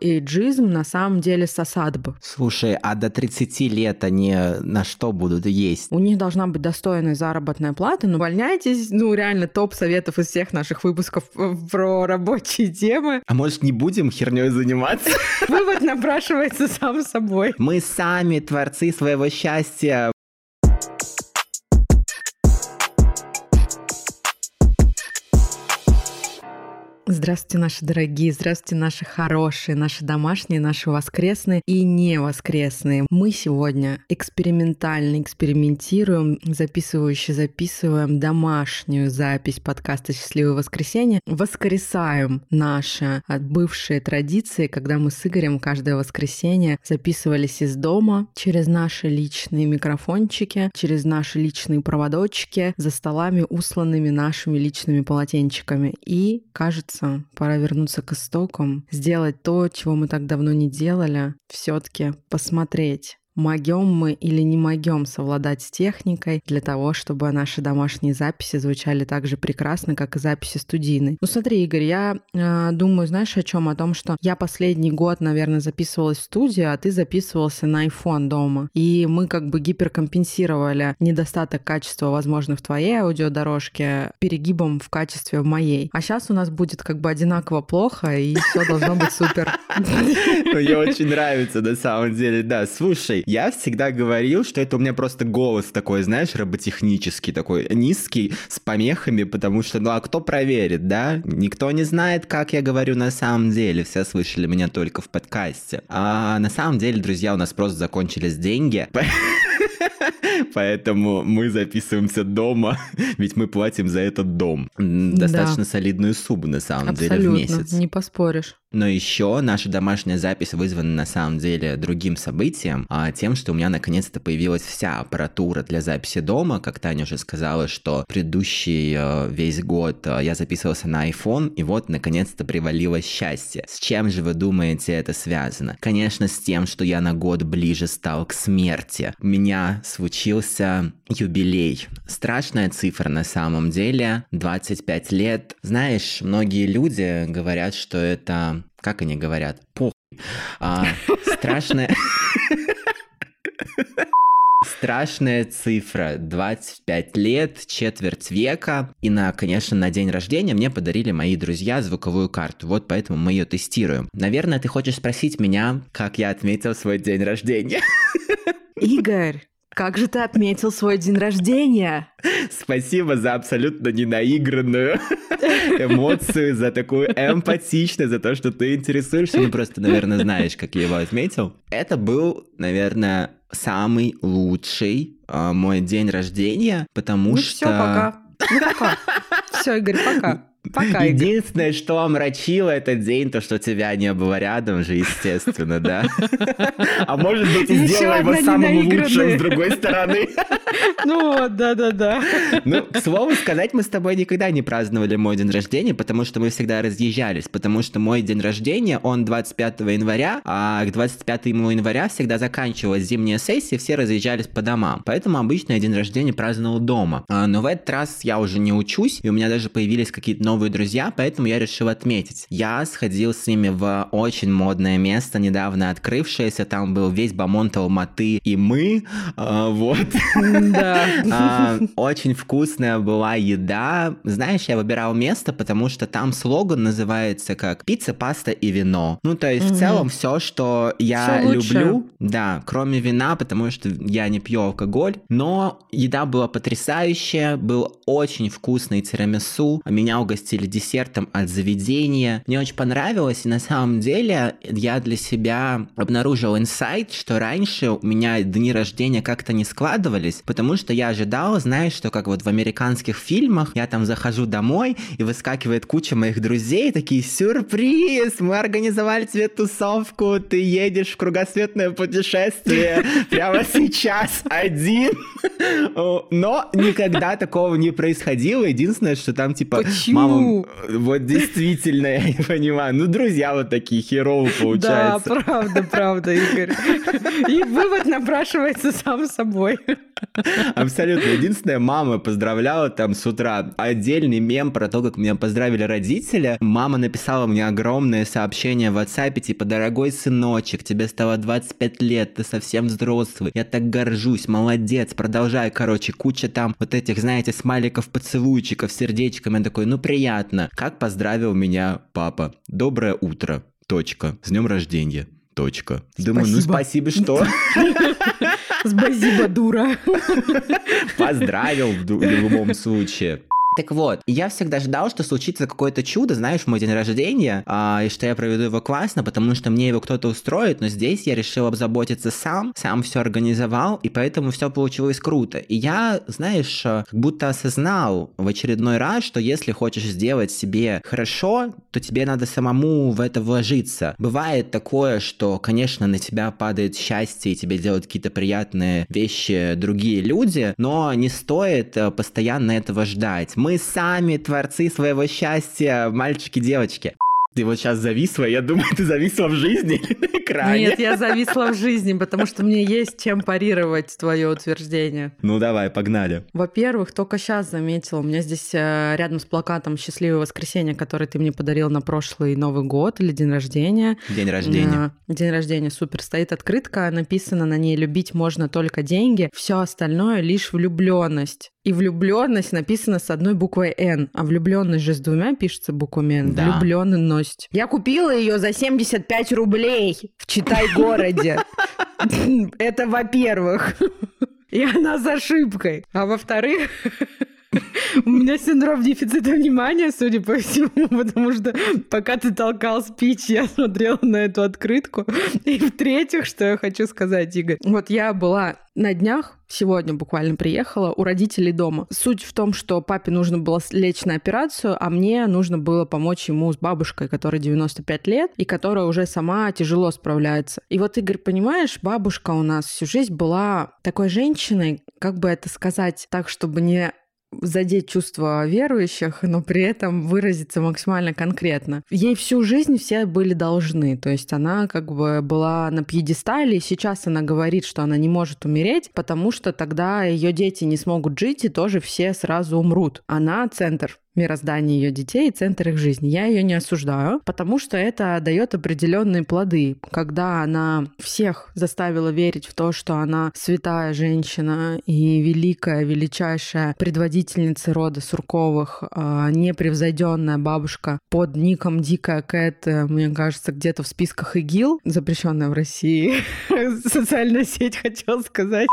эйджизм на самом деле с осадбы. Слушай, а до 30 лет они на что будут есть? У них должна быть достойная заработная плата, но увольняйтесь, ну реально топ советов из всех наших выпусков про рабочие темы. А может не будем херней заниматься? Вывод напрашивается сам собой. Мы сами творцы своего счастья. Здравствуйте, наши дорогие, здравствуйте, наши хорошие, наши домашние, наши воскресные и не воскресные. Мы сегодня экспериментально экспериментируем, записывающе записываем домашнюю запись подкаста «Счастливое воскресенье». Воскресаем наши бывшие традиции, когда мы с Игорем каждое воскресенье записывались из дома через наши личные микрофончики, через наши личные проводочки, за столами, усланными нашими личными полотенчиками. И, кажется, кажется, пора вернуться к истокам, сделать то, чего мы так давно не делали, все-таки посмотреть могем мы или не могем совладать с техникой для того, чтобы наши домашние записи звучали так же прекрасно, как и записи студийные. Ну смотри, Игорь, я э, думаю, знаешь о чем? О том, что я последний год, наверное, записывалась в студию, а ты записывался на iPhone дома. И мы как бы гиперкомпенсировали недостаток качества, возможно, в твоей аудиодорожке перегибом в качестве в моей. А сейчас у нас будет как бы одинаково плохо, и все должно быть супер. Мне очень нравится, на самом деле, да. Слушай, я всегда говорил, что это у меня просто голос такой, знаешь, роботехнический, такой низкий, с помехами, потому что, ну а кто проверит, да? Никто не знает, как я говорю на самом деле. Все слышали меня только в подкасте. А на самом деле, друзья, у нас просто закончились деньги. Поэтому мы записываемся дома, ведь мы платим за этот дом. Достаточно да. солидную сумму, на самом Абсолютно, деле, в месяц. не поспоришь. Но еще наша домашняя запись вызвана на самом деле другим событием, а тем, что у меня наконец-то появилась вся аппаратура для записи дома. Как Таня уже сказала, что предыдущий э, весь год э, я записывался на iPhone, и вот наконец-то привалилось счастье. С чем же вы думаете это связано? Конечно, с тем, что я на год ближе стал к смерти. У меня случился юбилей. Страшная цифра на самом деле. 25 лет. Знаешь, многие люди говорят, что это как они говорят? Похуй. А, страшная... Страшная цифра. 25 лет, четверть века. И, на, конечно, на день рождения мне подарили мои друзья звуковую карту. Вот поэтому мы ее тестируем. Наверное, ты хочешь спросить меня, как я отметил свой день рождения. Игорь, как же ты отметил свой день рождения? Спасибо за абсолютно ненаигранную эмоцию, за такую эмпатичность, за то, что ты интересуешься. Ну, просто, наверное, знаешь, как я его отметил. Это был, наверное, самый лучший э, мой день рождения, потому ну, что... Все, пока. Ну, пока. Все, Игорь, пока. Пока, Единственное, что омрачило этот день, то, что тебя не было рядом же, естественно, да? А может быть, и сделала его самым лучшим с другой стороны. Ну вот, да-да-да. Ну, к слову сказать, мы с тобой никогда не праздновали мой день рождения, потому что мы всегда разъезжались, потому что мой день рождения, он 25 января, а к 25 января всегда заканчивалась зимняя сессия, все разъезжались по домам. Поэтому обычно я день рождения праздновал дома. А, но в этот раз я уже не учусь, и у меня даже появились какие-то новые друзья, поэтому я решил отметить. Я сходил с ними в очень модное место, недавно открывшееся, там был весь Бамонт Алматы и мы, э, вот. Да. А, очень вкусная была еда. Знаешь, я выбирал место, потому что там слоган называется как пицца, паста и вино. Ну, то есть в целом все, что я люблю, да, кроме вина, потому что я не пью алкоголь, но еда была потрясающая, был очень вкусный тирамису, меня угостили угостили десертом от заведения. Мне очень понравилось, и на самом деле я для себя обнаружил инсайт, что раньше у меня дни рождения как-то не складывались, потому что я ожидал, знаешь, что как вот в американских фильмах, я там захожу домой, и выскакивает куча моих друзей, такие, сюрприз, мы организовали тебе тусовку, ты едешь в кругосветное путешествие прямо сейчас один. Но никогда такого не происходило. Единственное, что там типа мама ну, вот действительно, я не понимаю. Ну, друзья вот такие херово получаются. Да, правда, правда, Игорь. И вывод напрашивается сам собой. Абсолютно. Единственная мама поздравляла там с утра. Отдельный мем про то, как меня поздравили родители. Мама написала мне огромное сообщение в WhatsApp, типа, дорогой сыночек, тебе стало 25 лет, ты совсем взрослый. Я так горжусь, молодец, продолжай. Короче, куча там вот этих, знаете, смайликов, поцелуйчиков, сердечками. Я такой, ну приятно. Как поздравил меня папа. Доброе утро. Точка. С днем рождения. Точка. Думаю, ну спасибо, что? Спасибо, дура. Поздравил в любом случае. Так вот, я всегда ждал, что случится какое-то чудо, знаешь, в мой день рождения, а, и что я проведу его классно, потому что мне его кто-то устроит, но здесь я решил обзаботиться сам, сам все организовал, и поэтому все получилось круто. И я, знаешь, как будто осознал в очередной раз, что если хочешь сделать себе хорошо, то тебе надо самому в это вложиться. Бывает такое, что, конечно, на тебя падает счастье, и тебе делают какие-то приятные вещи другие люди, но не стоит э, постоянно этого ждать. Мы сами творцы своего счастья, мальчики-девочки. Ты вот сейчас зависла, я думаю, ты зависла в жизни или на экране. Нет, я зависла в жизни, потому что мне есть чем парировать твое утверждение. Ну давай, погнали. Во-первых, только сейчас заметила, у меня здесь э, рядом с плакатом «Счастливое воскресенье», который ты мне подарил на прошлый Новый год или день рождения. День рождения. Э, день рождения, супер. Стоит открытка, написано на ней «Любить можно только деньги, все остальное лишь влюбленность». И влюбленность написано с одной буквой Н, а влюбленность же с двумя пишется буквами Н. Да. Влюбленность. Я купила ее за 75 рублей в Читай-городе. Это во-первых. И она с ошибкой. А во-вторых, у меня синдром дефицита внимания, судя по всему, потому что пока ты толкал спич, я смотрела на эту открытку. И в-третьих, что я хочу сказать, Игорь. Вот я была на днях, сегодня буквально приехала, у родителей дома. Суть в том, что папе нужно было лечь на операцию, а мне нужно было помочь ему с бабушкой, которой 95 лет, и которая уже сама тяжело справляется. И вот, Игорь, понимаешь, бабушка у нас всю жизнь была такой женщиной, как бы это сказать так, чтобы не задеть чувства верующих, но при этом выразиться максимально конкретно. Ей всю жизнь все были должны, то есть она как бы была на пьедестале, и сейчас она говорит, что она не может умереть, потому что тогда ее дети не смогут жить, и тоже все сразу умрут. Она центр мироздание ее детей и центр их жизни. Я ее не осуждаю, потому что это дает определенные плоды. Когда она всех заставила верить в то, что она святая женщина и великая, величайшая предводительница рода Сурковых, а, непревзойденная бабушка под ником Дикая Кэт, мне кажется, где-то в списках ИГИЛ, запрещенная в России социальная сеть, хотел сказать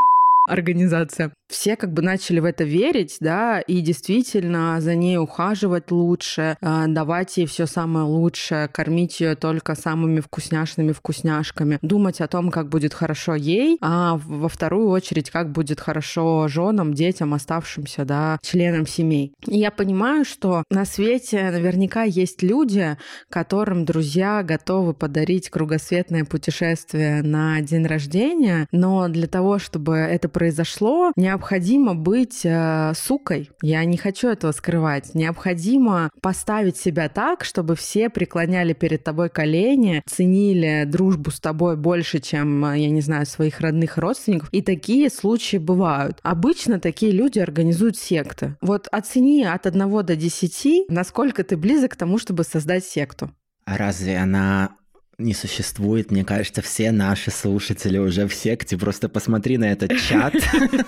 организация. Все как бы начали в это верить, да, и действительно за ней ухаживать лучше, а, давать ей все самое лучшее, кормить ее только самыми вкусняшными вкусняшками, думать о том, как будет хорошо ей, а во вторую очередь, как будет хорошо женам, детям, оставшимся, да, членам семей. И я понимаю, что на свете наверняка есть люди, которым друзья готовы подарить кругосветное путешествие на день рождения, но для того, чтобы это произошло, необходимо быть э, сукой. Я не хочу этого скрывать. Необходимо поставить себя так, чтобы все преклоняли перед тобой колени, ценили дружбу с тобой больше, чем, э, я не знаю, своих родных родственников. И такие случаи бывают. Обычно такие люди организуют секты. Вот оцени от 1 до 10, насколько ты близок к тому, чтобы создать секту. А разве она не существует. Мне кажется, все наши слушатели уже в секте. Просто посмотри на этот чат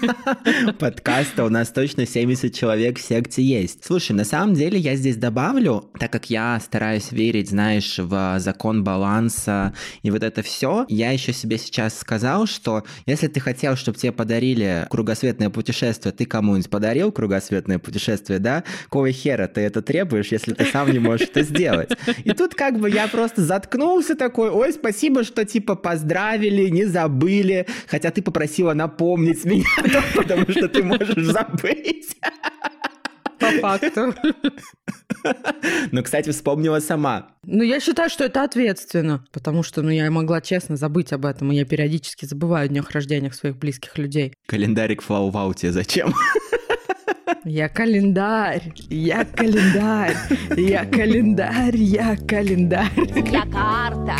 подкаста. У нас точно 70 человек в секте есть. Слушай, на самом деле я здесь добавлю, так как я стараюсь верить, знаешь, в закон баланса и вот это все, я еще себе сейчас сказал, что если ты хотел, чтобы тебе подарили кругосветное путешествие, ты кому-нибудь подарил кругосветное путешествие, да? Какого хера ты это требуешь, если ты сам не можешь это сделать? И тут как бы я просто заткнулся такой, ой, спасибо, что типа поздравили, не забыли, хотя ты попросила напомнить меня, потому что ты можешь забыть. По факту. Ну, кстати, вспомнила сама. Ну, я считаю, что это ответственно, потому что, ну, я могла честно забыть об этом, и я периодически забываю о днях рождения своих близких людей. Календарик флау тебе зачем? Я календарь, я календарь, я календарь, я календарь. Я карта,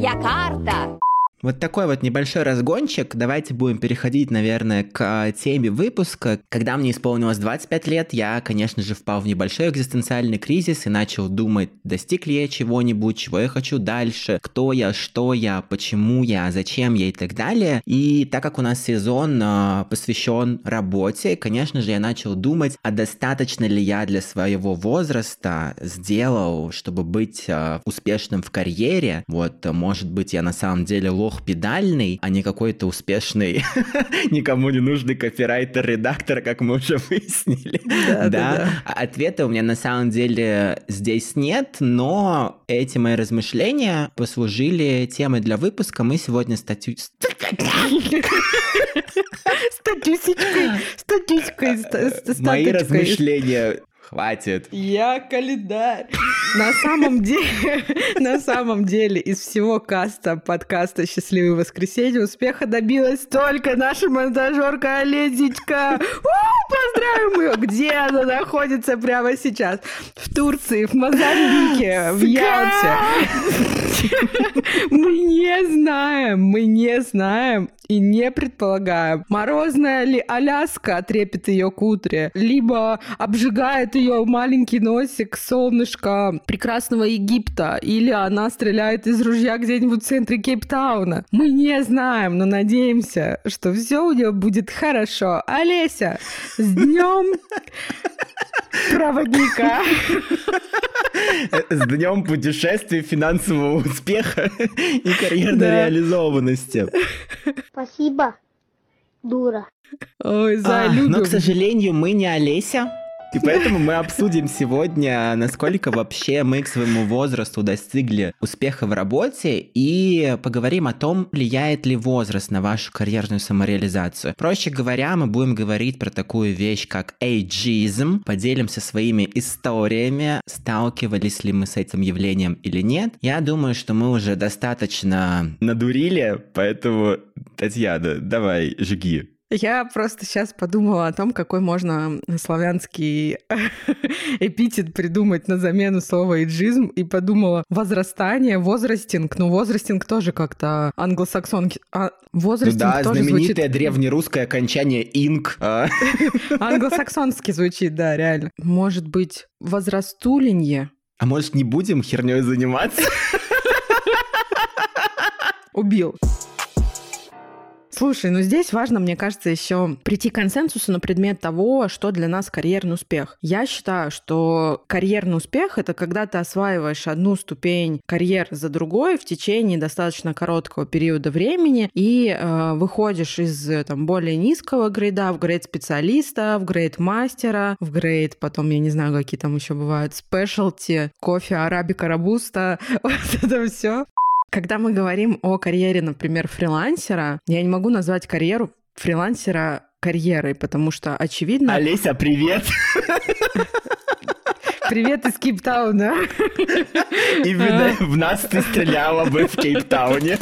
я карта. Вот такой вот небольшой разгончик. Давайте будем переходить, наверное, к теме выпуска. Когда мне исполнилось 25 лет, я, конечно же, впал в небольшой экзистенциальный кризис и начал думать, достиг ли я чего-нибудь, чего я хочу дальше, кто я, что я, почему я, зачем я и так далее. И так как у нас сезон э, посвящен работе, конечно же, я начал думать, а достаточно ли я для своего возраста сделал, чтобы быть э, успешным в карьере. Вот, может быть, я на самом деле лох педальный, а не какой-то успешный, никому не нужный копирайтер-редактор, как мы уже выяснили. Да, да, да. А ответа у меня на самом деле здесь нет, но эти мои размышления послужили темой для выпуска. Мы сегодня статью... Статистикой, статистикой, Мои размышления Хватит. Я календарь. На самом деле, на самом деле, из всего каста подкаста «Счастливое воскресенье» успеха добилась только наша монтажерка Олезечка. Поздравим ее! Где она находится прямо сейчас? В Турции, в Мозамбике, в Ялте. Мы не знаем, мы не знаем и не предполагаем, морозная ли Аляска трепет ее к утре, либо обжигает ее маленький носик солнышко прекрасного Египта, или она стреляет из ружья где-нибудь в центре Кейптауна. Мы не знаем, но надеемся, что все у нее будет хорошо. Олеся, с днем проводника! С днем путешествия, финансового успеха и карьерной да. реализованности. Спасибо, дура. Ой, за а, Но, к сожалению, мы не Олеся. И поэтому мы обсудим сегодня, насколько вообще мы к своему возрасту достигли успеха в работе и поговорим о том, влияет ли возраст на вашу карьерную самореализацию. Проще говоря, мы будем говорить про такую вещь, как эйджизм, поделимся своими историями, сталкивались ли мы с этим явлением или нет. Я думаю, что мы уже достаточно надурили, поэтому, Татьяна, давай, жги. Я просто сейчас подумала о том, какой можно славянский эпитет придумать на замену слова «иджизм», и подумала возрастание, возрастинг. Ну, возрастинг тоже как-то англосаксонки... А, возрастинг да, тоже знаменитое звучит... древнерусское окончание «инг». А. Англосаксонски звучит, да, реально. Может быть, возрастуленье? А может, не будем херней заниматься? Убил. Слушай, ну здесь важно, мне кажется, еще прийти к консенсусу на предмет того, что для нас карьерный успех. Я считаю, что карьерный успех — это когда ты осваиваешь одну ступень карьер за другой в течение достаточно короткого периода времени и э, выходишь из там, более низкого грейда в грейд специалиста, в грейд мастера, в грейд, потом, я не знаю, какие там еще бывают, спешлти, кофе, арабика, робуста, вот это все. Когда мы говорим о карьере, например, фрилансера, я не могу назвать карьеру фрилансера карьерой, потому что очевидно... Олеся, привет! Привет из Кейптауна. И в нас ты стреляла бы в Кейптауне.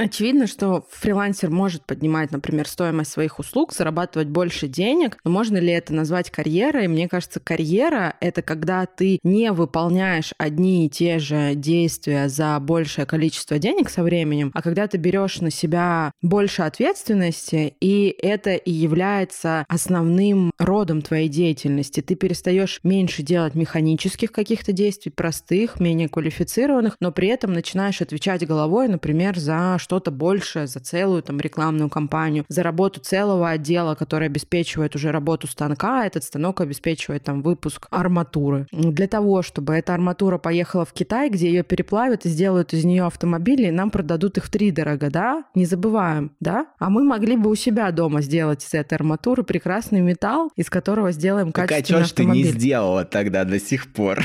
Очевидно, что фрилансер может поднимать, например, стоимость своих услуг, зарабатывать больше денег, но можно ли это назвать карьерой? Мне кажется, карьера — это когда ты не выполняешь одни и те же действия за большее количество денег со временем, а когда ты берешь на себя больше ответственности, и это и является основным родом твоей деятельности. Ты перестаешь меньше делать механических каких-то действий, простых, менее квалифицированных, но при этом начинаешь отвечать головой, например, за что-то большее за целую там рекламную кампанию, за работу целого отдела, который обеспечивает уже работу станка, а этот станок обеспечивает там выпуск арматуры. Для того, чтобы эта арматура поехала в Китай, где ее переплавят и сделают из нее автомобили, нам продадут их в три дорого, да? Не забываем, да? А мы могли бы у себя дома сделать из этой арматуры прекрасный металл, из которого сделаем так, качественный а автомобиль. ты не сделала тогда до сих пор?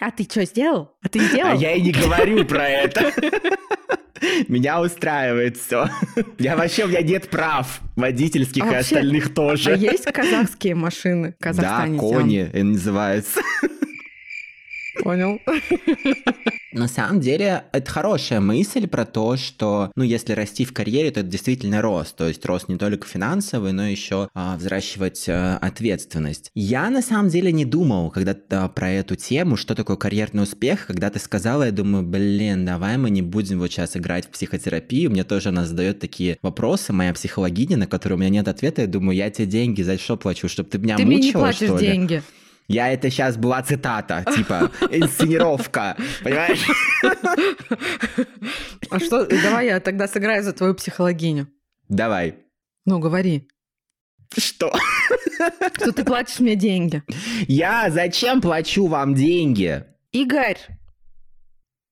А ты что, сделал? А ты сделал? А я и не говорю про это. Меня устраивает все. Я вообще, у меня нет прав водительских а и остальных тоже. А есть казахские машины в Казахстане? Да, кони называются. Понял. На самом деле, это хорошая мысль про то, что, ну, если расти в карьере, то это действительно рост. То есть рост не только финансовый, но еще а, взращивать а, ответственность. Я на самом деле не думал когда-то про эту тему, что такое карьерный успех. Когда ты сказала, я думаю, блин, давай мы не будем вот сейчас играть в психотерапию. Мне тоже она задает такие вопросы, моя психологиня, на которые у меня нет ответа. Я думаю, я тебе деньги за что плачу, чтобы ты меня ты мучила, мне не платишь что ли? деньги. Я это сейчас была цитата, типа инсценировка, понимаешь? А что, давай я тогда сыграю за твою психологиню. Давай. Ну, говори. Что? Что ты платишь мне деньги. Я зачем плачу вам деньги? Игорь,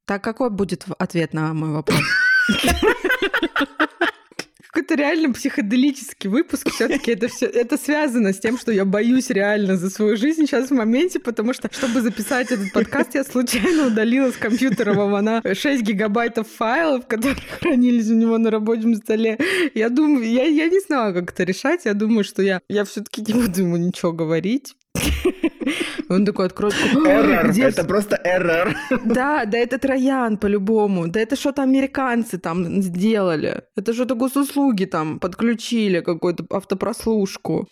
так какой будет ответ на мой вопрос? какой-то реально психоделический выпуск. Все-таки это все это связано с тем, что я боюсь реально за свою жизнь сейчас в моменте, потому что, чтобы записать этот подкаст, я случайно удалила с компьютера Вована 6 гигабайтов файлов, которые хранились у него на рабочем столе. Я думаю, я, я не знала, как это решать. Я думаю, что я, я все-таки не буду ему ничего говорить. Он такой откроет... Эррор, это просто эррор. Да, да это Троян по-любому. Да это что-то американцы там сделали. Это что-то госуслуги там подключили, какую-то автопрослушку.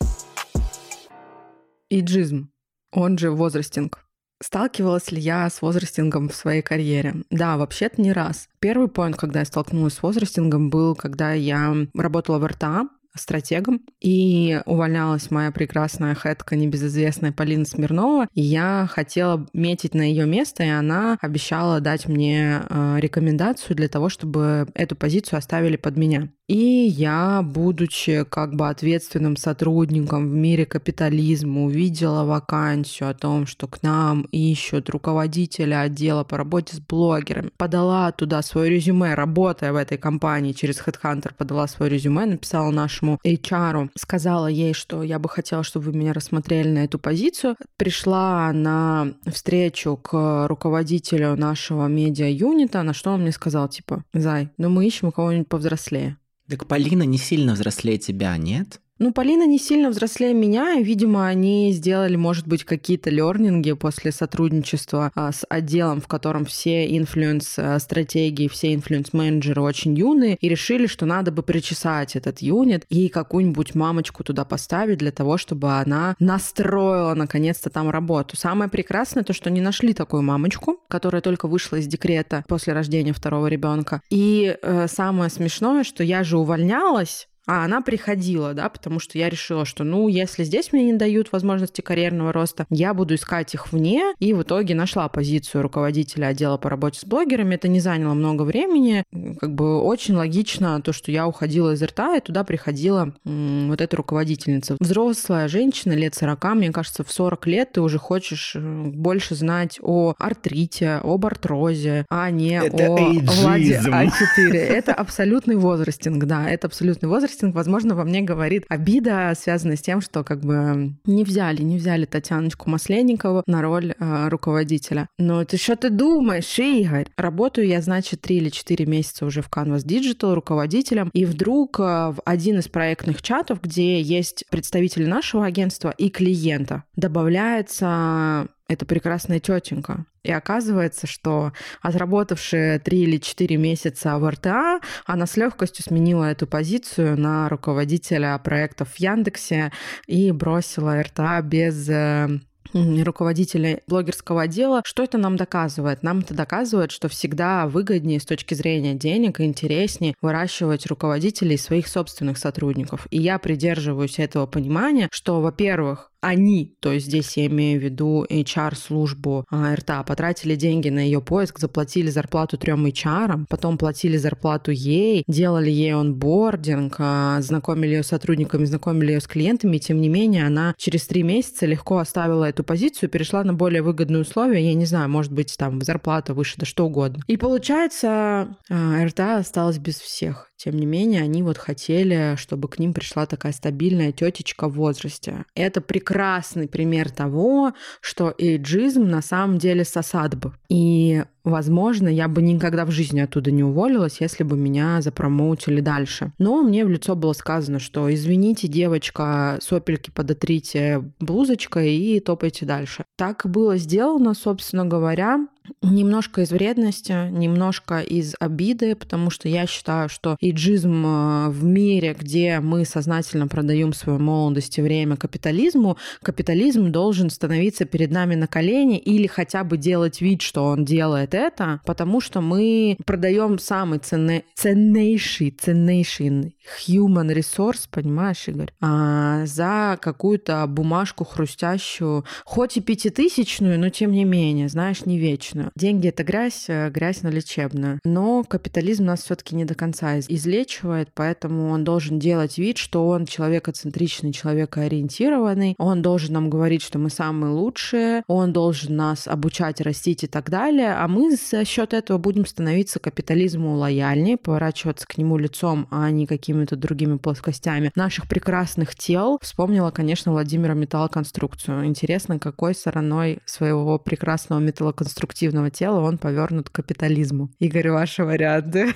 Иджизм, он же возрастинг. Сталкивалась ли я с возрастингом в своей карьере? Да, вообще-то не раз. Первый поинт, когда я столкнулась с возрастингом, был, когда я работала в РТА, стратегом, и увольнялась моя прекрасная хэтка, небезызвестная Полина Смирнова, я хотела метить на ее место, и она обещала дать мне э, рекомендацию для того, чтобы эту позицию оставили под меня. И я, будучи как бы ответственным сотрудником в мире капитализма, увидела вакансию о том, что к нам ищут руководителя отдела по работе с блогерами. Подала туда свое резюме, работая в этой компании через HeadHunter, подала свое резюме, написала нашему HR, сказала ей, что я бы хотела, чтобы вы меня рассмотрели на эту позицию. Пришла на встречу к руководителю нашего медиа-юнита, на что он мне сказал, типа, Зай, ну мы ищем кого-нибудь повзрослее. Так Полина не сильно взрослее тебя, нет? Ну, Полина не сильно взрослее меня, и, видимо, они сделали, может быть, какие-то лернинги после сотрудничества а, с отделом, в котором все инфлюенс-стратегии, все инфлюенс-менеджеры очень юные, и решили, что надо бы причесать этот юнит и какую-нибудь мамочку туда поставить для того, чтобы она настроила, наконец-то, там работу. Самое прекрасное то, что не нашли такую мамочку, которая только вышла из декрета после рождения второго ребенка. И э, самое смешное, что я же увольнялась а она приходила, да, потому что я решила, что, ну, если здесь мне не дают возможности карьерного роста, я буду искать их вне, и в итоге нашла позицию руководителя отдела по работе с блогерами. Это не заняло много времени, как бы очень логично то, что я уходила из РТА, и туда приходила м- вот эта руководительница. Взрослая женщина, лет 40, мне кажется, в 40 лет ты уже хочешь э, больше знать о артрите, об артрозе, а не это о эйджизм. Владе А4. Это абсолютный возрастинг, да, это абсолютный возраст кастинг, возможно, во мне говорит обида, связанная с тем, что как бы не взяли, не взяли Татьяночку Масленникову на роль э, руководителя. Но ты что ты думаешь, Игорь? Работаю я, значит, три или четыре месяца уже в Canvas Digital руководителем, и вдруг э, в один из проектных чатов, где есть представители нашего агентства и клиента, добавляется эта прекрасная тетенька. И оказывается, что отработавшая три или четыре месяца в РТА, она с легкостью сменила эту позицию на руководителя проектов в Яндексе и бросила РТА без э, руководителя блогерского отдела. Что это нам доказывает? Нам это доказывает, что всегда выгоднее с точки зрения денег и интереснее выращивать руководителей своих собственных сотрудников. И я придерживаюсь этого понимания, что, во-первых, они, то есть здесь я имею в виду HR-службу РТА, потратили деньги на ее поиск, заплатили зарплату трем HR, потом платили зарплату ей, делали ей онбординг, а, знакомили ее с сотрудниками, знакомили ее с клиентами, и тем не менее она через три месяца легко оставила эту позицию, перешла на более выгодные условия, я не знаю, может быть, там зарплата выше, да что угодно. И получается, РТА осталась без всех. Тем не менее, они вот хотели, чтобы к ним пришла такая стабильная тетечка в возрасте. Это прекрасный пример того, что эйджизм на самом деле сосадб. И возможно, я бы никогда в жизни оттуда не уволилась, если бы меня запромоутили дальше. Но мне в лицо было сказано, что извините, девочка, сопельки подотрите блузочкой и топайте дальше. Так было сделано, собственно говоря. Немножко из вредности, немножко из обиды, потому что я считаю, что иджизм э, в мире, где мы сознательно продаем свою молодость и время капитализму, капитализм должен становиться перед нами на колени или хотя бы делать вид, что он делает это, потому что мы продаем самый ценный, ценнейший, ценнейший human resource, понимаешь, Игорь, а, за какую-то бумажку хрустящую, хоть и пятитысячную, но тем не менее, знаешь, не вечную. Деньги — это грязь, э, грязь на лечебную. Но капитализм нас все таки не до конца излечивает, поэтому он должен делать вид, что он человекоцентричный, человекоориентированный, он должен нам говорить, что мы самые лучшие, он должен нас обучать, растить и так далее, а мы за счет этого будем становиться капитализму лояльнее, поворачиваться к нему лицом, а не какими-то другими плоскостями наших прекрасных тел. Вспомнила, конечно, Владимира металлоконструкцию. Интересно, какой стороной своего прекрасного металлоконструктивного тела он повернут к капитализму. Игорь, ваши варианты.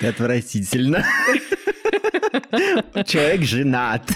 Отвратительно. Человек женат.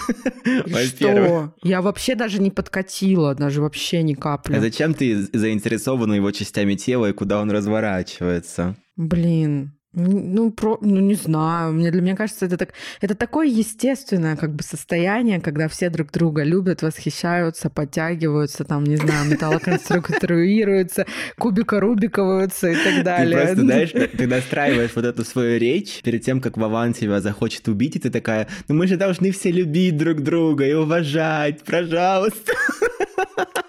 Что? Я вообще даже не подкатила, даже вообще ни капли. А зачем ты заинтересована его частями тела и куда он разворачивается? Блин, ну, про, ну, не знаю. Мне, для меня кажется, это, так, это такое естественное как бы состояние, когда все друг друга любят, восхищаются, подтягиваются, там, не знаю, металлоконструируются, кубика-рубиковаются и так далее. Ты просто, знаешь, ты настраиваешь вот эту свою речь перед тем, как Вован тебя захочет убить, и ты такая, ну мы же должны все любить друг друга и уважать, пожалуйста.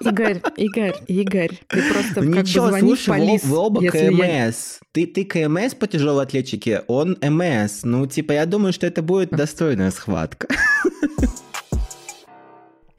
Игорь, Игорь, Игорь, ты просто ну, как Ничего, бы звонишь слушай, полис, вы оба КМС. Я... Ты, ты КМС по тяжелой атлетике, он МС. Ну, типа, я думаю, что это будет достойная схватка.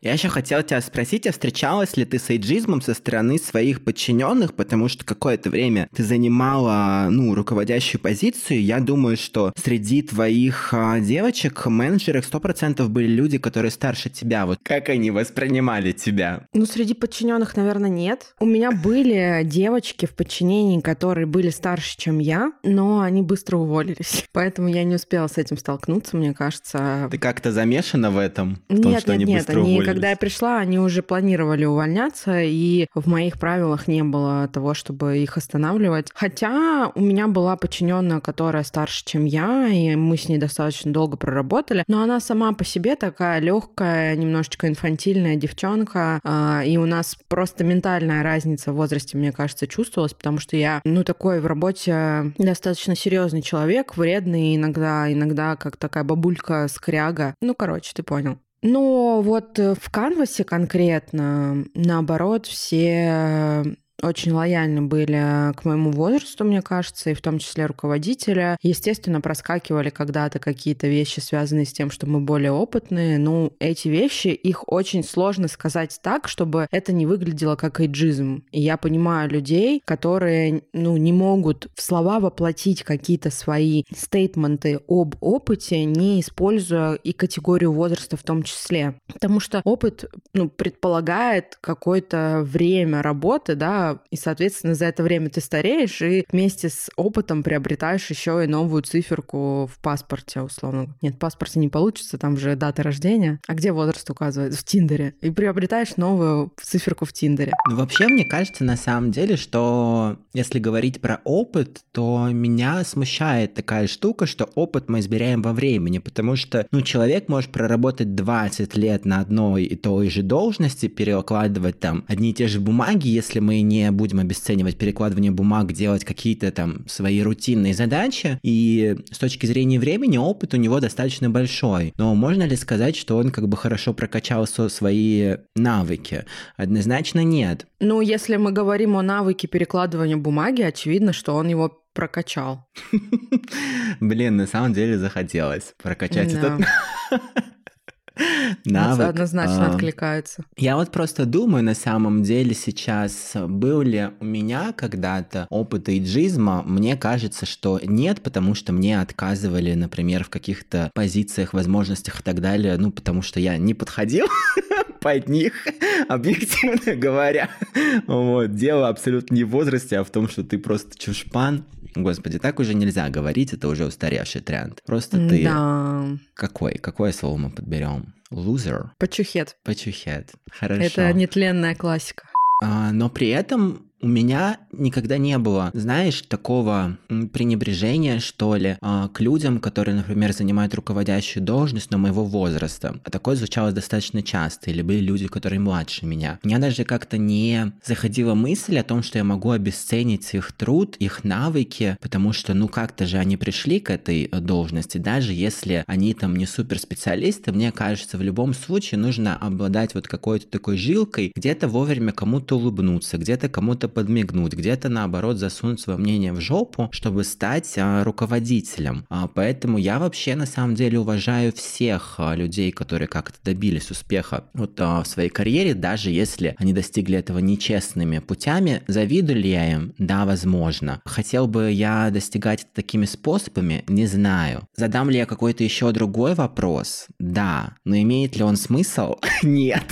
Я еще хотел тебя спросить, а встречалась ли ты с эйджизмом со стороны своих подчиненных, потому что какое-то время ты занимала, ну, руководящую позицию. Я думаю, что среди твоих а, девочек, менеджеров, сто процентов были люди, которые старше тебя. Вот как они воспринимали тебя? Ну, среди подчиненных, наверное, нет. У меня были девочки в подчинении, которые были старше, чем я, но они быстро уволились. Поэтому я не успела с этим столкнуться, мне кажется. Ты как-то замешана в этом? В нет, том, что нет, они нет, быстро они уволились? Когда я пришла, они уже планировали увольняться, и в моих правилах не было того, чтобы их останавливать. Хотя у меня была подчиненная, которая старше, чем я, и мы с ней достаточно долго проработали, но она сама по себе такая легкая, немножечко инфантильная девчонка, а, и у нас просто ментальная разница в возрасте, мне кажется, чувствовалась, потому что я, ну, такой в работе достаточно серьезный человек, вредный иногда, иногда как такая бабулька-скряга. Ну, короче, ты понял. Но вот э, в канвасе конкретно, наоборот, все очень лояльны были к моему возрасту, мне кажется, и в том числе руководителя. Естественно, проскакивали когда-то какие-то вещи, связанные с тем, что мы более опытные. Ну, эти вещи, их очень сложно сказать так, чтобы это не выглядело как эйджизм. И я понимаю людей, которые, ну, не могут в слова воплотить какие-то свои стейтменты об опыте, не используя и категорию возраста в том числе. Потому что опыт, ну, предполагает какое-то время работы, да, и, соответственно, за это время ты стареешь и вместе с опытом приобретаешь еще и новую циферку в паспорте, условно. Нет, в паспорте не получится, там же дата рождения. А где возраст указывает? В Тиндере. И приобретаешь новую циферку в Тиндере. Ну, вообще, мне кажется, на самом деле, что если говорить про опыт, то меня смущает такая штука, что опыт мы измеряем во времени, потому что, ну, человек может проработать 20 лет на одной и той же должности, перекладывать там одни и те же бумаги, если мы не не будем обесценивать перекладывание бумаг, делать какие-то там свои рутинные задачи. И с точки зрения времени опыт у него достаточно большой. Но можно ли сказать, что он как бы хорошо прокачал свои навыки? Однозначно нет. Ну, если мы говорим о навыке перекладывания бумаги, очевидно, что он его прокачал. Блин, на самом деле захотелось прокачать этот навык. Однозначно а, откликается. Я вот просто думаю, на самом деле сейчас, был ли у меня когда-то опыт эйджизма? Мне кажется, что нет, потому что мне отказывали, например, в каких-то позициях, возможностях и так далее, ну, потому что я не подходил под них, объективно говоря. Вот, дело абсолютно не в возрасте, а в том, что ты просто чушпан. Господи, так уже нельзя говорить, это уже устаревший тренд. Просто ты... Да. Какой? Какое слово мы подберем? Лузер? Почухет. Почухет. Хорошо. Это нетленная классика. А, но при этом у меня никогда не было, знаешь, такого пренебрежения, что ли, а, к людям, которые, например, занимают руководящую должность, но моего возраста. А такое звучало достаточно часто, или были люди, которые младше меня. У меня даже как-то не заходила мысль о том, что я могу обесценить их труд, их навыки, потому что, ну, как-то же они пришли к этой э, должности, даже если они там не суперспециалисты, мне кажется, в любом случае нужно обладать вот какой-то такой жилкой, где-то вовремя кому-то улыбнуться, где-то кому-то подмигнуть, где-то наоборот засунуть свое мнение в жопу, чтобы стать а, руководителем. А, поэтому я вообще на самом деле уважаю всех а, людей, которые как-то добились успеха вот а, в своей карьере, даже если они достигли этого нечестными путями. Завидую ли я им? Да, возможно. Хотел бы я достигать это такими способами? Не знаю. Задам ли я какой-то еще другой вопрос? Да. Но имеет ли он смысл? Нет.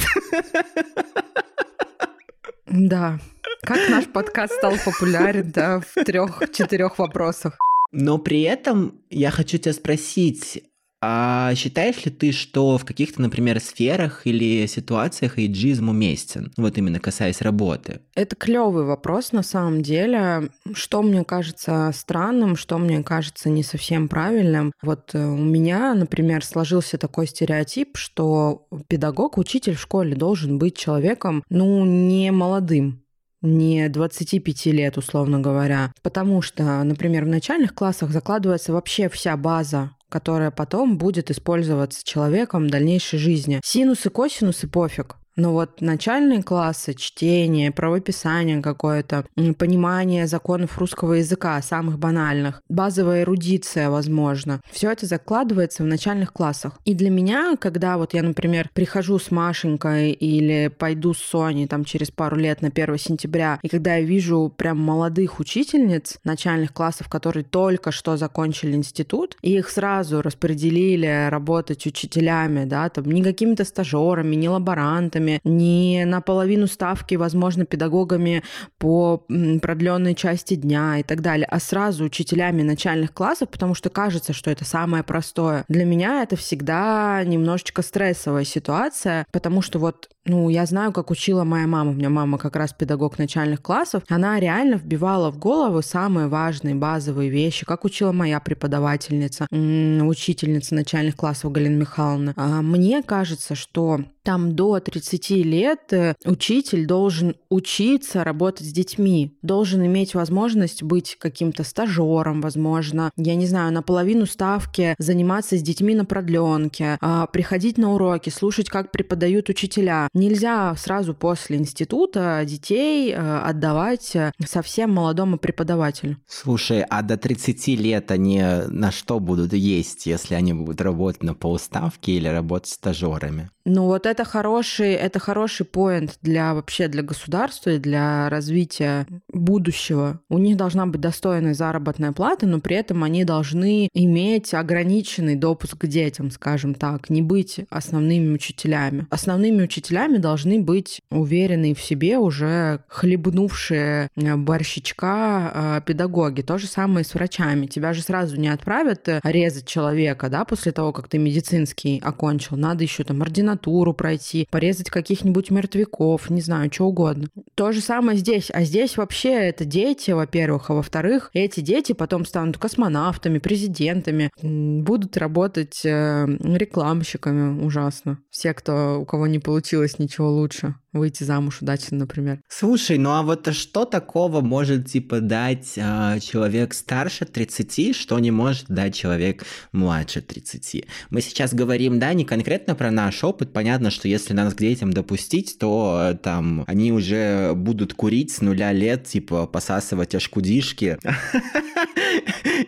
Да. Как наш подкаст стал популярен, да, в трех-четырех вопросах. Но при этом я хочу тебя спросить, а считаешь ли ты, что в каких-то, например, сферах или ситуациях эйджизм уместен? Вот именно касаясь работы. Это клевый вопрос на самом деле. Что мне кажется странным, что мне кажется не совсем правильным. Вот э, у меня, например, сложился такой стереотип, что педагог, учитель в школе должен быть человеком, ну, не молодым, не 25 лет, условно говоря. Потому что, например, в начальных классах закладывается вообще вся база которая потом будет использоваться человеком в дальнейшей жизни. Синусы, косинусы пофиг. Но вот начальные классы, чтение, правописание какое-то, понимание законов русского языка, самых банальных, базовая эрудиция, возможно, все это закладывается в начальных классах. И для меня, когда вот я, например, прихожу с Машенькой или пойду с Соней там через пару лет на 1 сентября, и когда я вижу прям молодых учительниц начальных классов, которые только что закончили институт, и их сразу распределили работать учителями, да, там не какими-то стажерами, не лаборантами, педагогами, не наполовину ставки, возможно, педагогами по продленной части дня и так далее, а сразу учителями начальных классов, потому что кажется, что это самое простое. Для меня это всегда немножечко стрессовая ситуация, потому что вот ну, я знаю, как учила моя мама. У меня мама как раз педагог начальных классов. Она реально вбивала в голову самые важные базовые вещи, как учила моя преподавательница, учительница начальных классов Галина Михайловна. А мне кажется, что там до 30 лет э, учитель должен учиться работать с детьми, должен иметь возможность быть каким-то стажером, возможно, я не знаю, наполовину ставки заниматься с детьми на продленке, а, приходить на уроки, слушать, как преподают учителя. Нельзя сразу после института детей э, отдавать э, совсем молодому преподавателю. Слушай, а до 30 лет они на что будут есть, если они будут работать на полставки или работать стажерами? Ну вот это хороший, это хороший поинт для вообще для государства и для развития будущего. У них должна быть достойная заработная плата, но при этом они должны иметь ограниченный допуск к детям, скажем так, не быть основными учителями. Основными учителями должны быть уверенные в себе уже хлебнувшие э, борщичка э, педагоги. То же самое с врачами. Тебя же сразу не отправят э, резать человека, да, после того, как ты медицинский окончил. Надо еще там ординатуру пройти, порезать каких-нибудь мертвяков, не знаю, что угодно. То же самое здесь. А здесь вообще это дети, во-первых, а во-вторых, эти дети потом станут космонавтами, президентами, будут работать э, рекламщиками ужасно. Все, кто, у кого не получилось ничего лучше выйти замуж удачно, например. Слушай, ну а вот что такого может, типа, дать э, человек старше 30, что не может дать человек младше 30? Мы сейчас говорим, да, не конкретно про наш опыт. Понятно, что если нас к детям допустить, то э, там они уже будут курить с нуля лет, типа, посасывать аж кудишки.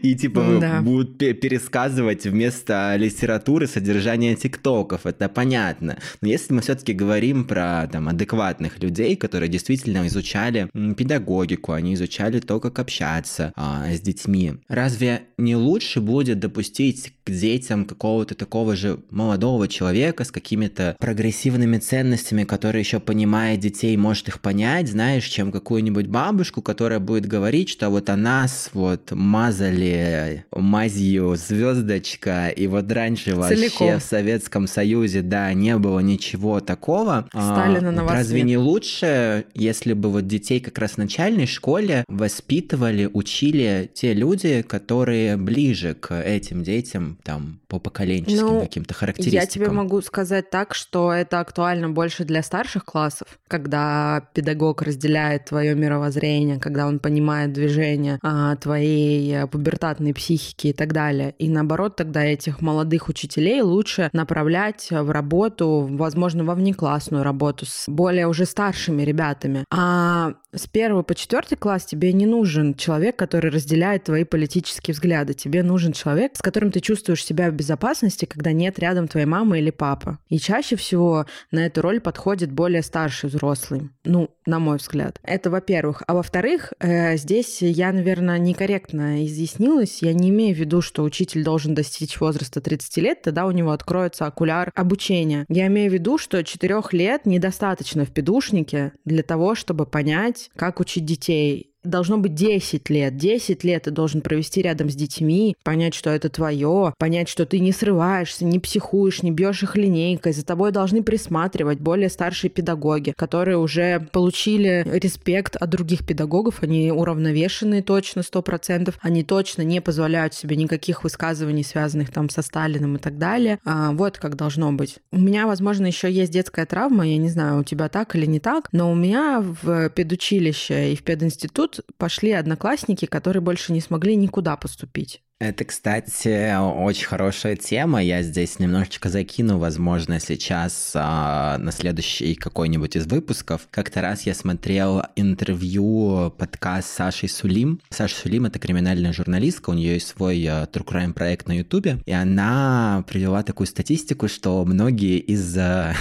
И, типа, будут пересказывать вместо литературы содержание тиктоков. Это понятно. Но если мы все-таки говорим про, там, адекватных людей, которые действительно изучали педагогику, они изучали то, как общаться а, с детьми. Разве не лучше будет допустить к детям какого-то такого же молодого человека с какими-то прогрессивными ценностями, который еще понимает детей, может их понять, знаешь, чем какую-нибудь бабушку, которая будет говорить, что вот о нас вот мазали мазью звездочка, и вот раньше Целиком. вообще в Советском Союзе, да, не было ничего такого. А, На Разве не лучше, если бы вот детей как раз в начальной школе воспитывали, учили те люди, которые ближе к этим детям, там, по поколенческим ну, каким-то характеристикам? Я тебе могу сказать так, что это актуально больше для старших классов, когда педагог разделяет твое мировоззрение, когда он понимает движение а, твоей пубертатной психики и так далее. И наоборот, тогда этих молодых учителей лучше направлять в работу, возможно, во внеклассную работу с более уже старшими ребятами. А с первого по четвертый класс тебе не нужен человек, который разделяет твои политические взгляды. Тебе нужен человек, с которым ты чувствуешь себя в безопасности, когда нет рядом твоей мамы или папы. И чаще всего на эту роль подходит более старший взрослый. Ну, на мой взгляд. Это во-первых. А во-вторых, э, здесь я, наверное, некорректно изъяснилась. Я не имею в виду, что учитель должен достичь возраста 30 лет, тогда у него откроется окуляр обучения. Я имею в виду, что 4 лет недостаточно в педушнике для того, чтобы понять, как учить детей должно быть 10 лет. 10 лет ты должен провести рядом с детьми, понять, что это твое, понять, что ты не срываешься, не психуешь, не бьешь их линейкой. За тобой должны присматривать более старшие педагоги, которые уже получили респект от других педагогов. Они уравновешенные точно, 100%. Они точно не позволяют себе никаких высказываний, связанных там со Сталиным и так далее. А, вот как должно быть. У меня, возможно, еще есть детская травма, я не знаю, у тебя так или не так, но у меня в педучилище и в пединститут тут пошли одноклассники, которые больше не смогли никуда поступить. Это, кстати, очень хорошая тема. Я здесь немножечко закину, возможно, сейчас а, на следующий какой-нибудь из выпусков. Как-то раз я смотрел интервью, подкаст Саши Сулим. Саша Сулим — это криминальная журналистка, у нее есть свой а, True Crime проект на Ютубе, и она привела такую статистику, что многие из а,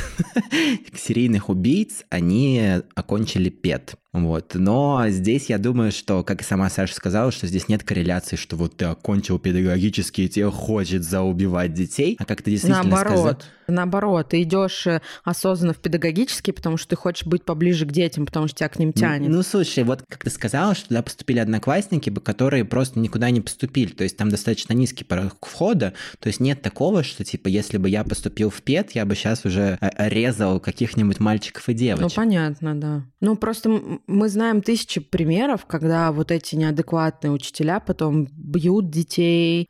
серийных убийц, они окончили ПЕТ. Вот. Но здесь я думаю, что, как и сама Саша сказала, что здесь нет корреляции, что вот ты окончил педагогический, и тебе хочет заубивать детей, а как ты действительно Наоборот. сказал... Наоборот, ты идешь э, осознанно в педагогический, потому что ты хочешь быть поближе к детям, потому что тебя к ним тянет. Ну, ну слушай, вот как ты сказала, что туда поступили одноклассники, которые просто никуда не поступили. То есть там достаточно низкий порог входа. То есть нет такого, что типа, если бы я поступил в ПЕД, я бы сейчас уже э, резал каких-нибудь мальчиков и девочек. Ну, понятно, да. Ну, просто мы знаем тысячи примеров, когда вот эти неадекватные учителя потом бьют детей,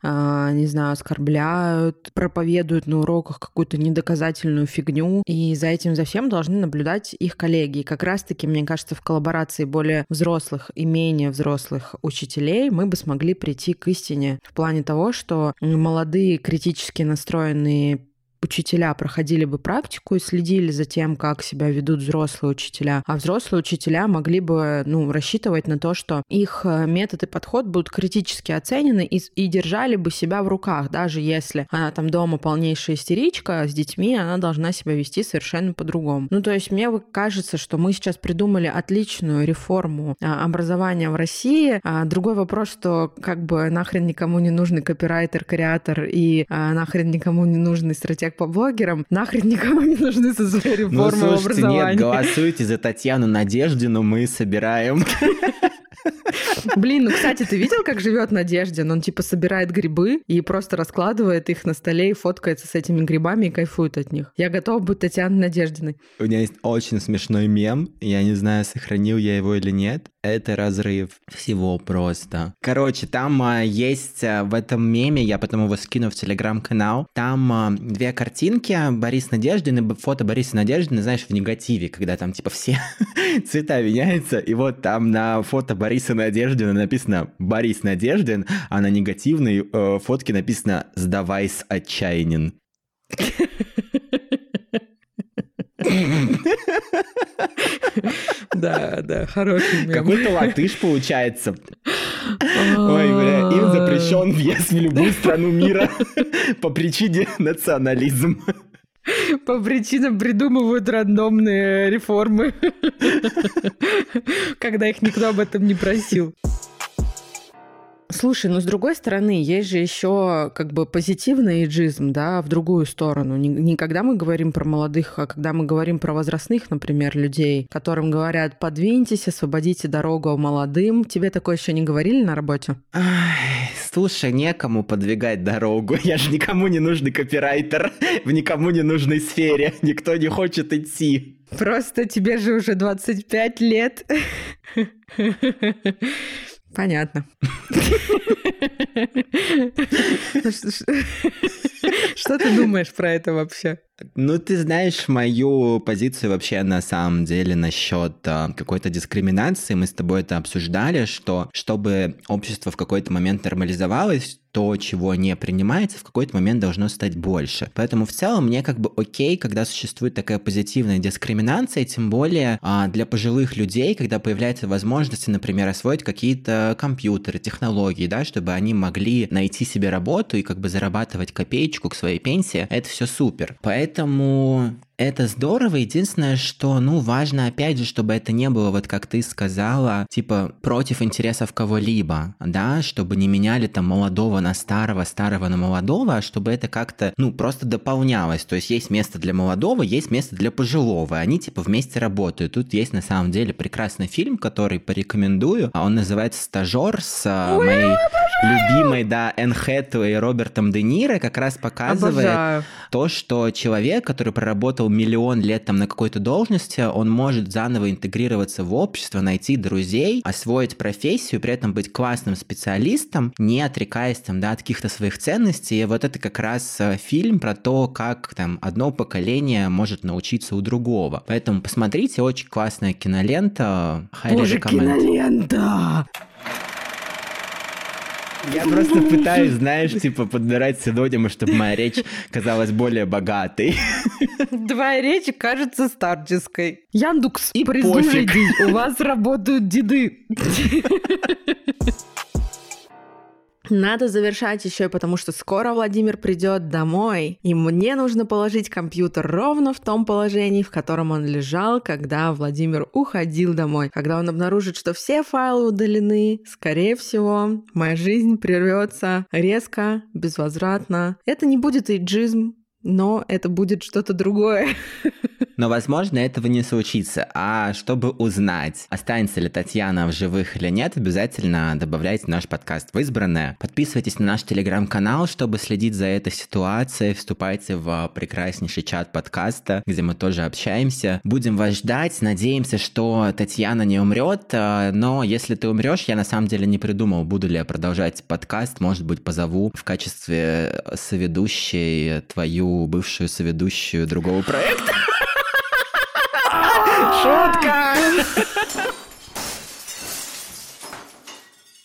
а, не знаю, оскорбляют, проповедуют на уроках какую-то недоказательную фигню, и за этим за всем должны наблюдать их коллеги. И как раз-таки, мне кажется, в коллаборации более взрослых и менее взрослых учителей мы бы смогли прийти к истине в плане того, что молодые критически настроенные учителя проходили бы практику и следили за тем, как себя ведут взрослые учителя, а взрослые учителя могли бы ну, рассчитывать на то, что их э, метод и подход будут критически оценены и, и держали бы себя в руках, даже если она там дома полнейшая истеричка, с детьми она должна себя вести совершенно по-другому. Ну, то есть мне кажется, что мы сейчас придумали отличную реформу а, образования в России. А другой вопрос, что как бы нахрен никому не нужный копирайтер, креатор и а, нахрен никому не нужный стратег человек по блогерам, нахрен никому не нужны со своей реформой ну, слушайте, образования. нет, голосуйте за Татьяну Надеждину, мы собираем Блин, ну, кстати, ты видел, как живет Надеждин? Он типа собирает грибы и просто раскладывает их на столе и фоткается с этими грибами и кайфует от них. Я готова быть Татьяной Надеждиной. У меня есть очень смешной мем, я не знаю, сохранил я его или нет. Это разрыв всего просто. Короче, там а, есть а, в этом меме, я потом его скину в телеграм-канал, там а, две картинки, Борис Надеждин и фото Бориса Надеждина, знаешь, в негативе, когда там типа все цвета меняются, и вот там на фото Бориса Надеждина написано «Борис Надеждин», а на негативной э, фотке написано «Сдавайс отчаянен». Да, да, хороший мем. Какой-то латыш получается. Ой, бля, им запрещен въезд в любую страну мира по причине национализма. По причинам придумывают рандомные реформы, когда их никто об этом не просил. Слушай, ну с другой стороны, есть же еще как бы позитивный эйджизм, да, в другую сторону. Не, не когда мы говорим про молодых, а когда мы говорим про возрастных, например, людей, которым говорят, подвиньтесь, освободите дорогу молодым. Тебе такое еще не говорили на работе? Ай, слушай, некому подвигать дорогу. Я же никому не нужный копирайтер в никому не нужной сфере. Никто не хочет идти. Просто тебе же уже 25 лет. Понятно. Что ты думаешь про это вообще? Ну, ты знаешь мою позицию вообще на самом деле насчет а, какой-то дискриминации. Мы с тобой это обсуждали, что чтобы общество в какой-то момент нормализовалось, то, чего не принимается, в какой-то момент должно стать больше. Поэтому в целом мне как бы окей, когда существует такая позитивная дискриминация, тем более а, для пожилых людей, когда появляется возможность, например, освоить какие-то компьютеры, технологии, да, чтобы они могли найти себе работу и как бы зарабатывать копеечку к своей пенсии, это все супер. Поэтому это здорово. Единственное, что, ну, важно, опять же, чтобы это не было, вот как ты сказала, типа, против интересов кого-либо, да, чтобы не меняли там молодого на старого, старого на молодого, а чтобы это как-то, ну, просто дополнялось. То есть есть место для молодого, есть место для пожилого. Они, типа, вместе работают. Тут есть, на самом деле, прекрасный фильм, который порекомендую. А Он называется «Стажер» с а, моей любимой, да, Энн Хэтэуэй и Робертом Де Ниро, как раз показывает Обожаю. то, что человек, который проработал миллион лет там на какой-то должности, он может заново интегрироваться в общество, найти друзей, освоить профессию, при этом быть классным специалистом, не отрекаясь там, да, от каких-то своих ценностей. И вот это как раз э, фильм про то, как там одно поколение может научиться у другого. Поэтому посмотрите, очень классная кинолента. Боже, кинолента! Я просто пытаюсь, знаешь, типа подбирать синонимы, чтобы моя речь казалась более богатой. Твоя речь кажется старческой. Яндукс, и прислушайтесь, у вас работают деды. Надо завершать еще, потому что скоро Владимир придет домой, и мне нужно положить компьютер ровно в том положении, в котором он лежал, когда Владимир уходил домой. Когда он обнаружит, что все файлы удалены, скорее всего, моя жизнь прервется резко, безвозвратно. Это не будет иджизм, но это будет что-то другое. Но, возможно, этого не случится. А чтобы узнать, останется ли Татьяна в живых или нет, обязательно добавляйте наш подкаст в избранное. Подписывайтесь на наш телеграм-канал, чтобы следить за этой ситуацией. Вступайте в прекраснейший чат подкаста, где мы тоже общаемся. Будем вас ждать. Надеемся, что Татьяна не умрет. Но если ты умрешь, я на самом деле не придумал, буду ли я продолжать подкаст. Может быть, позову в качестве соведущей твою бывшую соведущую другого проекта. Шутка!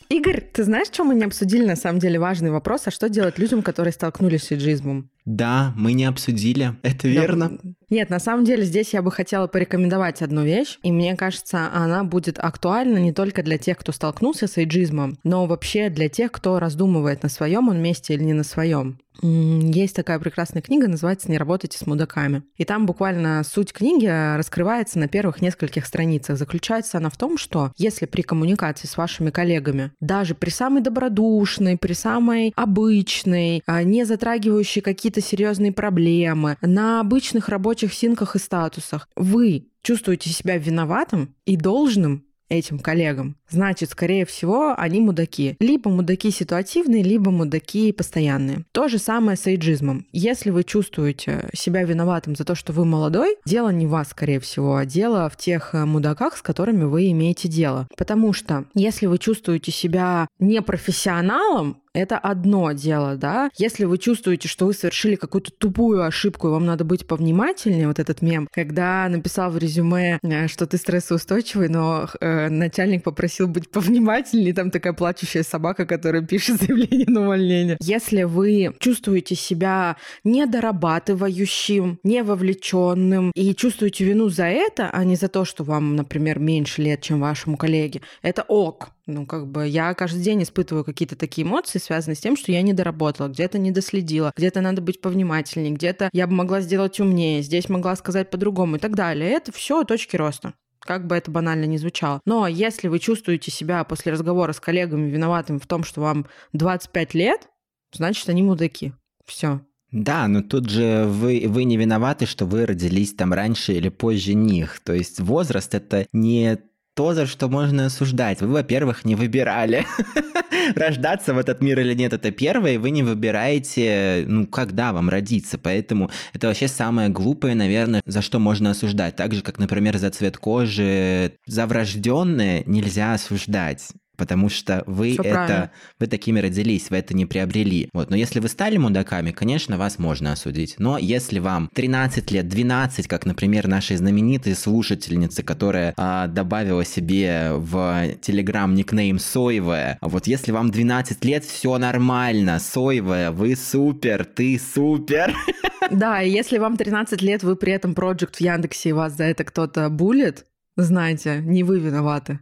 Игорь, ты знаешь, что мы не обсудили на самом деле важный вопрос, а что делать людям, которые столкнулись с иджизмом? Да, мы не обсудили, это верно. Нет, на самом деле здесь я бы хотела порекомендовать одну вещь, и мне кажется, она будет актуальна не только для тех, кто столкнулся с эйджизмом, но вообще для тех, кто раздумывает, на своем он месте или не на своем. Есть такая прекрасная книга, называется «Не работайте с мудаками». И там буквально суть книги раскрывается на первых нескольких страницах. Заключается она в том, что если при коммуникации с вашими коллегами, даже при самой добродушной, при самой обычной, а, не затрагивающей какие-то серьезные проблемы, на обычных рабочих синках и статусах, вы чувствуете себя виноватым и должным этим коллегам, значит, скорее всего, они мудаки. Либо мудаки ситуативные, либо мудаки постоянные. То же самое с эйджизмом. Если вы чувствуете себя виноватым за то, что вы молодой, дело не в вас, скорее всего, а дело в тех э, мудаках, с которыми вы имеете дело. Потому что если вы чувствуете себя непрофессионалом, это одно дело, да. Если вы чувствуете, что вы совершили какую-то тупую ошибку, и вам надо быть повнимательнее, вот этот мем, когда написал в резюме, э, что ты стрессоустойчивый, но э, начальник попросил быть повнимательнее, там такая плачущая собака, которая пишет заявление на увольнение. Если вы чувствуете себя недорабатывающим, не вовлеченным и чувствуете вину за это, а не за то, что вам, например, меньше лет, чем вашему коллеге, это ок. Ну, как бы я каждый день испытываю какие-то такие эмоции, связанные с тем, что я не доработала, где-то не доследила, где-то надо быть повнимательнее, где-то я бы могла сделать умнее, здесь могла сказать по-другому и так далее. Это все точки роста как бы это банально не звучало. Но если вы чувствуете себя после разговора с коллегами виноватым в том, что вам 25 лет, значит, они мудаки. Все. Да, но тут же вы, вы не виноваты, что вы родились там раньше или позже них. То есть возраст это не то, за что можно осуждать. Вы, во-первых, не выбирали рождаться в этот мир или нет, это первое, и вы не выбираете, ну, когда вам родиться. Поэтому это вообще самое глупое, наверное, за что можно осуждать. Так же, как, например, за цвет кожи, за врожденное нельзя осуждать потому что вы Всё это, правильно. вы такими родились, вы это не приобрели. Вот, но если вы стали мудаками, конечно, вас можно осудить. Но если вам 13 лет, 12, как, например, нашей знаменитой слушательницы, которая а, добавила себе в Телеграм никнейм Соевая, вот если вам 12 лет, все нормально, Соевая, вы супер, ты супер. Да, и если вам 13 лет, вы при этом проект в Яндексе, и вас за это кто-то булит, знаете, не вы виноваты.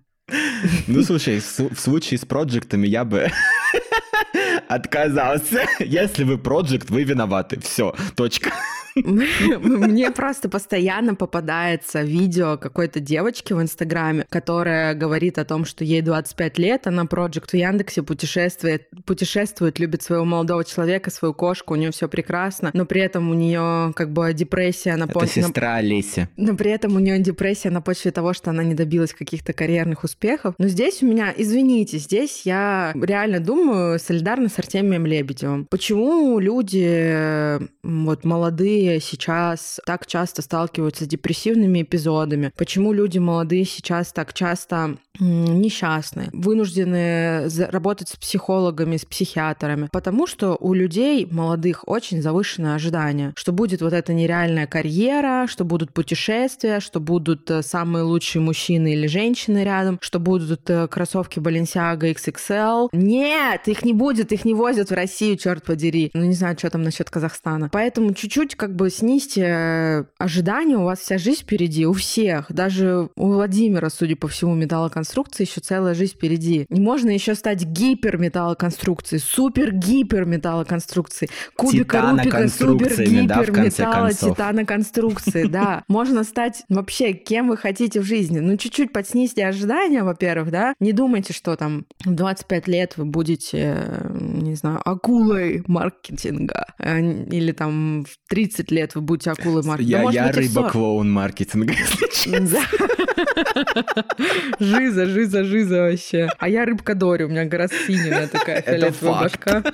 Ну, слушай, в случае с проектами я бы отказался. Если вы проект, вы виноваты. Все, точка. Мне просто постоянно попадается видео какой-то девочки в Инстаграме, которая говорит о том, что ей 25 лет, она проект в Яндексе путешествует, путешествует, любит своего молодого человека, свою кошку, у нее все прекрасно, но при этом у нее как бы депрессия на почве... Это сестра Олеся. Но при этом у нее депрессия на почве того, что она не добилась каких-то карьерных успехов. Но здесь у меня, извините, здесь я реально думаю солидарно с Артемием Лебедевым. Почему люди вот молодые сейчас так часто сталкиваются с депрессивными эпизодами? Почему люди молодые сейчас так часто несчастны, вынуждены работать с психологами, с психиатрами? Потому что у людей молодых очень завышенные ожидания, что будет вот эта нереальная карьера, что будут путешествия, что будут э, самые лучшие мужчины или женщины рядом, что будут э, кроссовки Balenciaga XXL. Нет, их не будет, их не возят в Россию, черт подери. Ну, не знаю, что там насчет Казахстана. Поэтому чуть-чуть как бы снизьте э, ожидания, у вас вся жизнь впереди, у всех. Даже у Владимира, судя по всему, металлоконструкции еще целая жизнь впереди. И можно еще стать гиперметаллоконструкцией, супер-гипер металлоконструкцией, кубика Рубика, супер-гипер металла титаноконструкции, да. Можно стать вообще кем вы хотите в жизни. Ну, чуть-чуть подснизьте ожидания, во-первых, да. Не думайте, что там в 25 лет вы будете, не знаю, акулой маркетинга. Э, или там в 30 30 лет вы будете акулой маркетинга. Я, я рыба-клоун маркетинга, если честно. Жиза, жиза, жиза вообще. А я рыбка Дори, у меня гораздо синяя такая фиолетовая башка.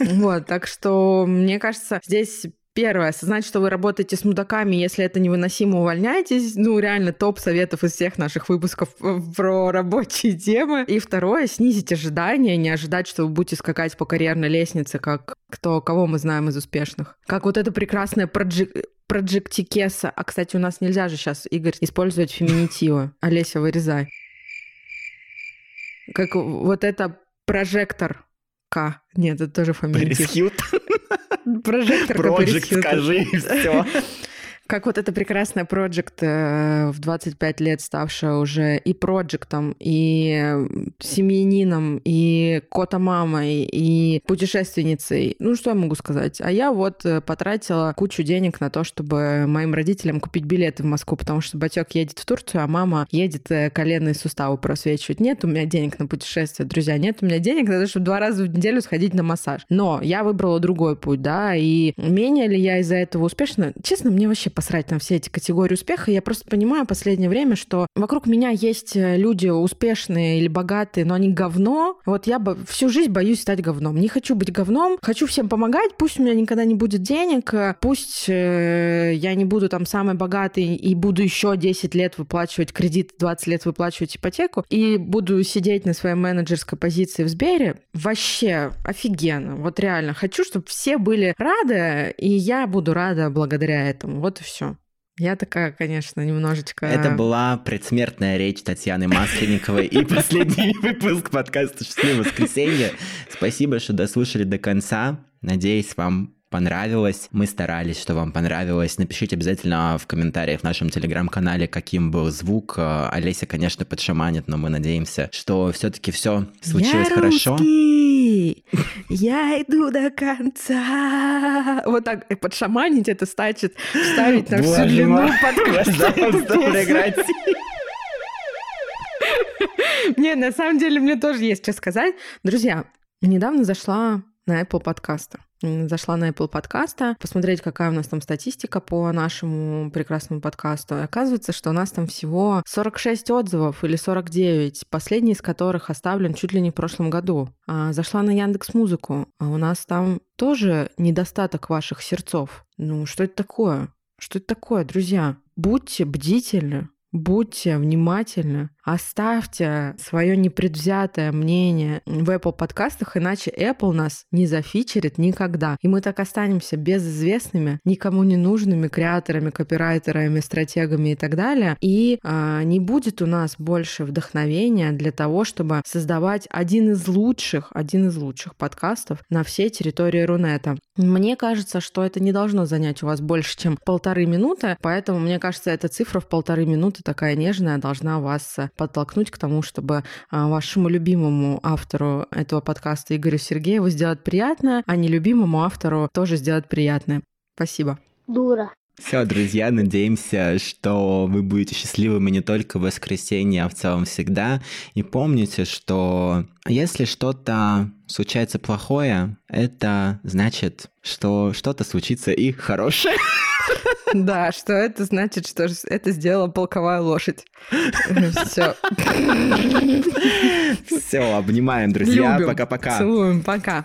Вот, так что, мне кажется, здесь Первое, осознать, что вы работаете с мудаками, если это невыносимо, увольняйтесь. Ну, реально топ советов из всех наших выпусков про рабочие темы. И второе, снизить ожидания, не ожидать, что вы будете скакать по карьерной лестнице, как кто, кого мы знаем из успешных. Как вот это прекрасное проджи... проджектикеса. А, кстати, у нас нельзя же сейчас, Игорь, использовать феминитивы. Олеся, вырезай. Как вот это прожектор К. Нет, это тоже феминитив. Прожектор Project скажи, все. Как вот эта прекрасная проект э, в 25 лет ставшая уже и проектом, и семьянином, и кота-мамой, и путешественницей. Ну, что я могу сказать? А я вот э, потратила кучу денег на то, чтобы моим родителям купить билеты в Москву, потому что батек едет в Турцию, а мама едет э, коленные суставы просвечивать. Нет у меня денег на путешествие, друзья, нет у меня денег на то, чтобы два раза в неделю сходить на массаж. Но я выбрала другой путь, да, и менее ли я из-за этого успешна? Честно, мне вообще посрать на все эти категории успеха. Я просто понимаю в последнее время, что вокруг меня есть э, люди успешные или богатые, но они говно. Вот я бы всю жизнь боюсь стать говном. Не хочу быть говном, хочу всем помогать, пусть у меня никогда не будет денег, пусть э, я не буду там самый богатый и буду еще 10 лет выплачивать кредит, 20 лет выплачивать ипотеку, и буду сидеть на своей менеджерской позиции в Сбере. Вообще офигенно. Вот реально. Хочу, чтобы все были рады, и я буду рада благодаря этому. Вот и все. Я такая, конечно, немножечко... Это была предсмертная речь Татьяны Масленниковой и последний выпуск подкаста «Счастливое воскресенье». Спасибо, что дослушали до конца. Надеюсь, вам понравилось. Мы старались, что вам понравилось. Напишите обязательно в комментариях в нашем телеграм-канале, каким был звук. Э, Олеся, конечно, подшаманит, но мы надеемся, что все-таки все случилось Я хорошо. Русский. Я иду до конца. Вот так подшаманить это значит вставить на всю длину подкаста. Не, на самом деле мне тоже есть что сказать. Друзья, недавно зашла на Apple подкаста. Зашла на Apple подкаста, посмотреть, какая у нас там статистика по нашему прекрасному подкасту. И оказывается, что у нас там всего 46 отзывов или 49, последний из которых оставлен чуть ли не в прошлом году. А зашла на Яндекс Музыку, а у нас там тоже недостаток ваших сердцов. Ну, что это такое? Что это такое, друзья? Будьте бдительны, Будьте внимательны, оставьте свое непредвзятое мнение в Apple подкастах, иначе Apple нас не зафичерит никогда. И мы так останемся безызвестными, никому не нужными креаторами, копирайтерами, стратегами и так далее. И э, не будет у нас больше вдохновения для того, чтобы создавать один из лучших, один из лучших подкастов на всей территории Рунета. Мне кажется, что это не должно занять у вас больше, чем полторы минуты, поэтому мне кажется, эта цифра в полторы минуты такая нежная должна вас подтолкнуть к тому, чтобы а, вашему любимому автору этого подкаста Игорю Сергееву сделать приятное, а нелюбимому автору тоже сделать приятное. Спасибо. Дура. Все, друзья, надеемся, что вы будете счастливыми не только в воскресенье, а в целом всегда. И помните, что если что-то случается плохое, это значит, что что-то случится и хорошее. Да, что это значит, что это сделала полковая лошадь. Все. Все, обнимаем, друзья. Пока-пока. Целуем, пока.